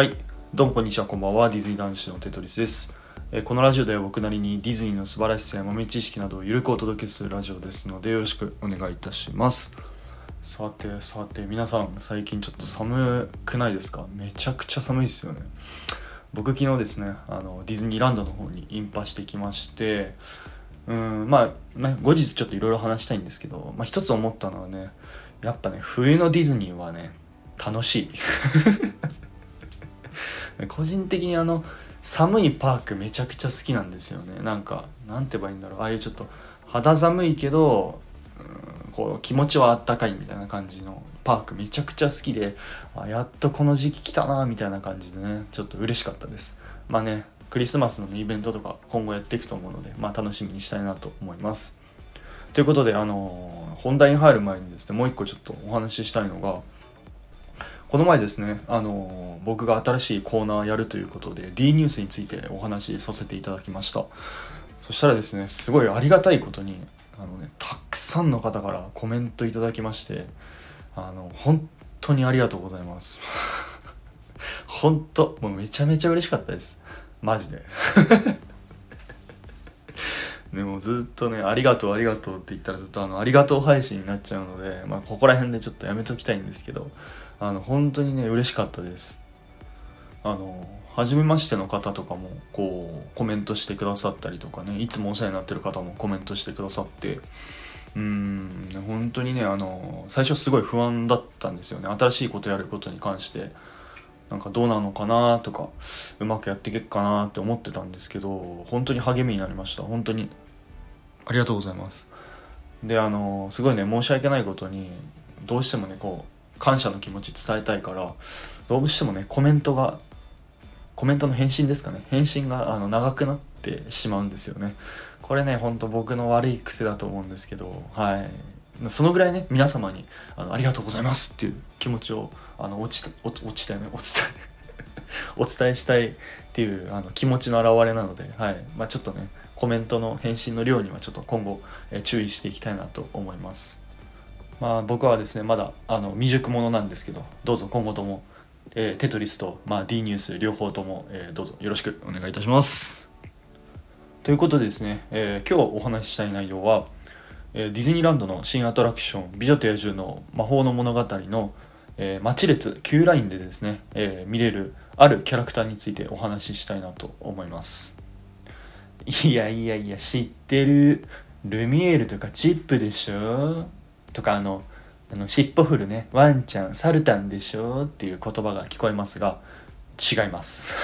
はい、どうもこんにちは、こんばんは。ディズニー男子のテトリスです。えこのラジオでは僕なりにディズニーの素晴らしさや豆知識などをゆるくお届けするラジオですのでよろしくお願いいたします。さてさて皆さん最近ちょっと寒くないですか？めちゃくちゃ寒いですよね。僕昨日ですねあのディズニーランドの方にインパしてきましてうんまあね後日ちょっといろいろ話したいんですけど、まあ、一つ思ったのはねやっぱね冬のディズニーはね楽しい個人的にあの寒いパークめちゃくちゃ好きなんですよね。なんかなんて言えばいいんだろう。ああいうちょっと肌寒いけどうんこう気持ちはあったかいみたいな感じのパークめちゃくちゃ好きであやっとこの時期来たなみたいな感じでねちょっと嬉しかったです。まあねクリスマスの、イベントとか今後やっていくと思うのでまあ楽しみにしたいなと思います。ということであのー本題に入る前にですねもう一個ちょっとお話ししたいのがこの前ですね、あの僕が新しいコーナーやるということで D ニュースについてお話しさせていただきました。そしたらですねすごいありがたいことにあの、ね、たくさんの方からコメントいただきましてあの本当にありがとうございます。本当もうめちゃめちゃ嬉しかったです。マジで。でもずっとね、ありがとうありがとうって言ったらずっとあの、ありがとう配信になっちゃうので、まあ、ここら辺でちょっとやめときたいんですけど、あの、本当にね、嬉しかったです。あの、初めましての方とかも、こう、コメントしてくださったりとかね、いつもお世話になってる方もコメントしてくださって、うん、本当にね、あの、最初すごい不安だったんですよね。新しいことやることに関して。なんかどうなのかなとかうまくやっていけっかなって思ってたんですけど本当に励みになりました本当にありがとうございますであのすごいね申し訳ないことにどうしてもねこう感謝の気持ち伝えたいからどうしてもねコメントがコメントの返信ですかね。返信があの長くなってしまうんですよね。これねほんと僕の悪い癖だと思うんですけどはい。そのぐらいね皆様にあのありがとうございますっていう気持ちをあの落ちた落ちたよね。お伝えお伝えしたいっていうあの気持ちの表れなので、はい。まあ、ちょっとねコメントの返信の量にはちょっと今後、え注意していきたいなと思います。まあ僕はですねまだあの未熟者なんですけどどうぞ今後とも、えーテトリスと、まあ、D ニュース両方とも、えーどうぞよろしくお願いいたします。ということでですね、えー今日お話ししたい内容は、えーディズニーランドの新アトラクション「美女と野獣の魔法の物語の」えー、待ち列 Q ラインでですね、えー見れるあるキャラクターについてお話ししたいなと思います。いやいやいや知ってる。ルミエールとかチップでしょ？とかあのあの尻尾振るねワンちゃんサルタンでしょっていう言葉が聞こえますが違います。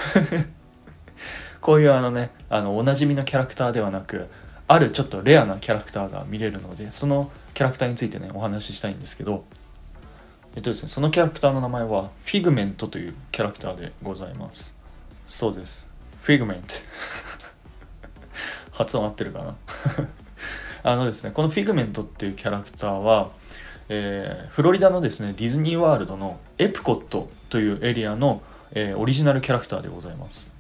こういうあのねあのおなじみのキャラクターではなくあるちょっとレアなキャラクターが見れるのでそのキャラクターについてねお話ししたいんですけどえっとですねそのキャラクターの名前はフィグメントというキャラクターでございます。そうです。フィグメント。発音合ってるかな？あのですねこのフィグメントっていうキャラクターは、えーフロリダのですねディズニーワールドのエプコットというエリアの、えーオリジナルキャラクターでございます。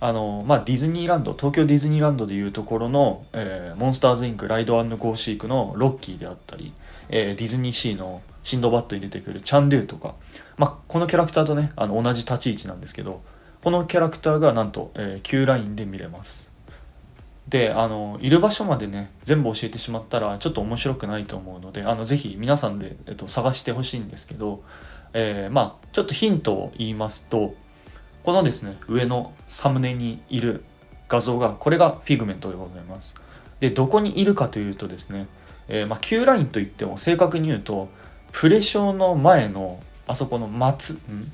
あのまあディズニーランド東京ディズニーランドでいうところの、えーモンスターズインクライドゴーシークのロッキーであったり、えーディズニーシーのシンドバッドに出てくるチャンドゥとか、まあ、このキャラクターとねあの同じ立ち位置なんですけどこのキャラクターがなんと、えー、Q ラインで見れます。であのいる場所までね全部教えてしまったらちょっと面白くないと思うのであのぜひ皆さんで、えっと、探してほしいんですけど、えーまあちょっとヒントを言いますとこのですね上のサムネにいる画像がこれがフィグメントでございます。でどこにいるかというとですね、えーまあ、Q ラインといっても正確に言うとプレショーの前のあそこの待つん？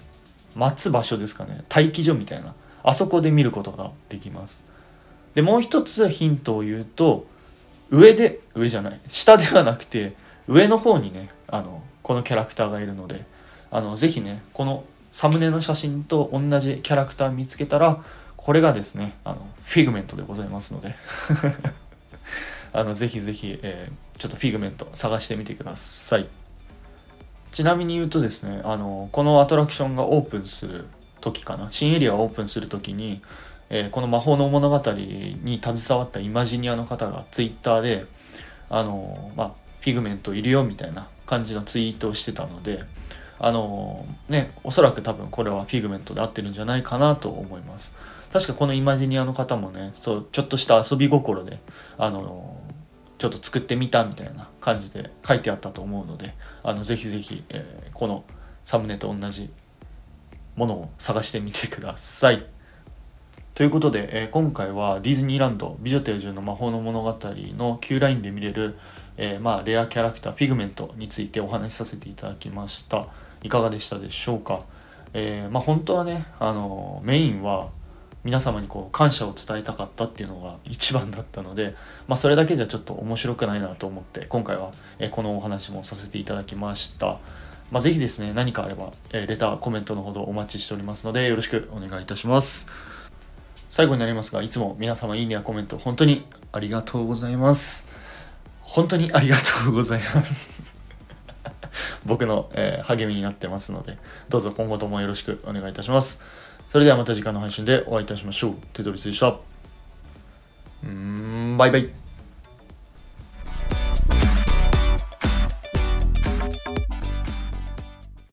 待つ場所ですかね待機所みたいなあそこで見ることができます。でもう一つヒントを言うと上で上じゃない。下ではなくて上の方にねあのこのキャラクターがいるのであのぜひねこのサムネの写真と同じキャラクター見つけたらこれがですねあのフィグメントでございますので。あのぜひぜひ、えーちょっとフィグメント探してみてください。ちなみに言うとですねあのこのアトラクションがオープンする時かな。新エリアオープンする時に、えーこの魔法の物語に携わったイマジニアの方がツイッターであの、まあ、フィグメントいるよみたいな感じのツイートをしてたのであのねおそらく多分これはフィグメントで合ってるんじゃないかなと思います確かこのイマジニアの方もねそうちょっとした遊び心であのちょっと作ってみたみたいな感じで書いてあったと思うのであのぜひぜひ、えー、このサムネと同じものを探してみてください。ということで、えー、今回はディズニーランド美女と野獣の魔法の物語の Q ラインで見れる、えー、まあ、レアキャラクターフィグメントについてお話しさせていただきました。いかがでしたでしょうか？えー、まあ、本当はね、あのメインは皆様にこう感謝を伝えたかったっていうのが一番だったので、まあ、それだけじゃちょっと面白くないなと思って今回はえこのお話もさせていただきました。まあ、ぜひですね、何かあれば、えレター、コメントのほどお待ちしておりますので、よろしくお願いいたします。最後になりますが、いつも皆様いいねやコメント、本当にありがとうございます。本当にありがとうございます。僕の、えー、励みになってますので、どうぞ今後ともよろしくお願いいたします。それではまた次回の配信でお会いいたしましょう。テトリスでした。うん、バイバイ。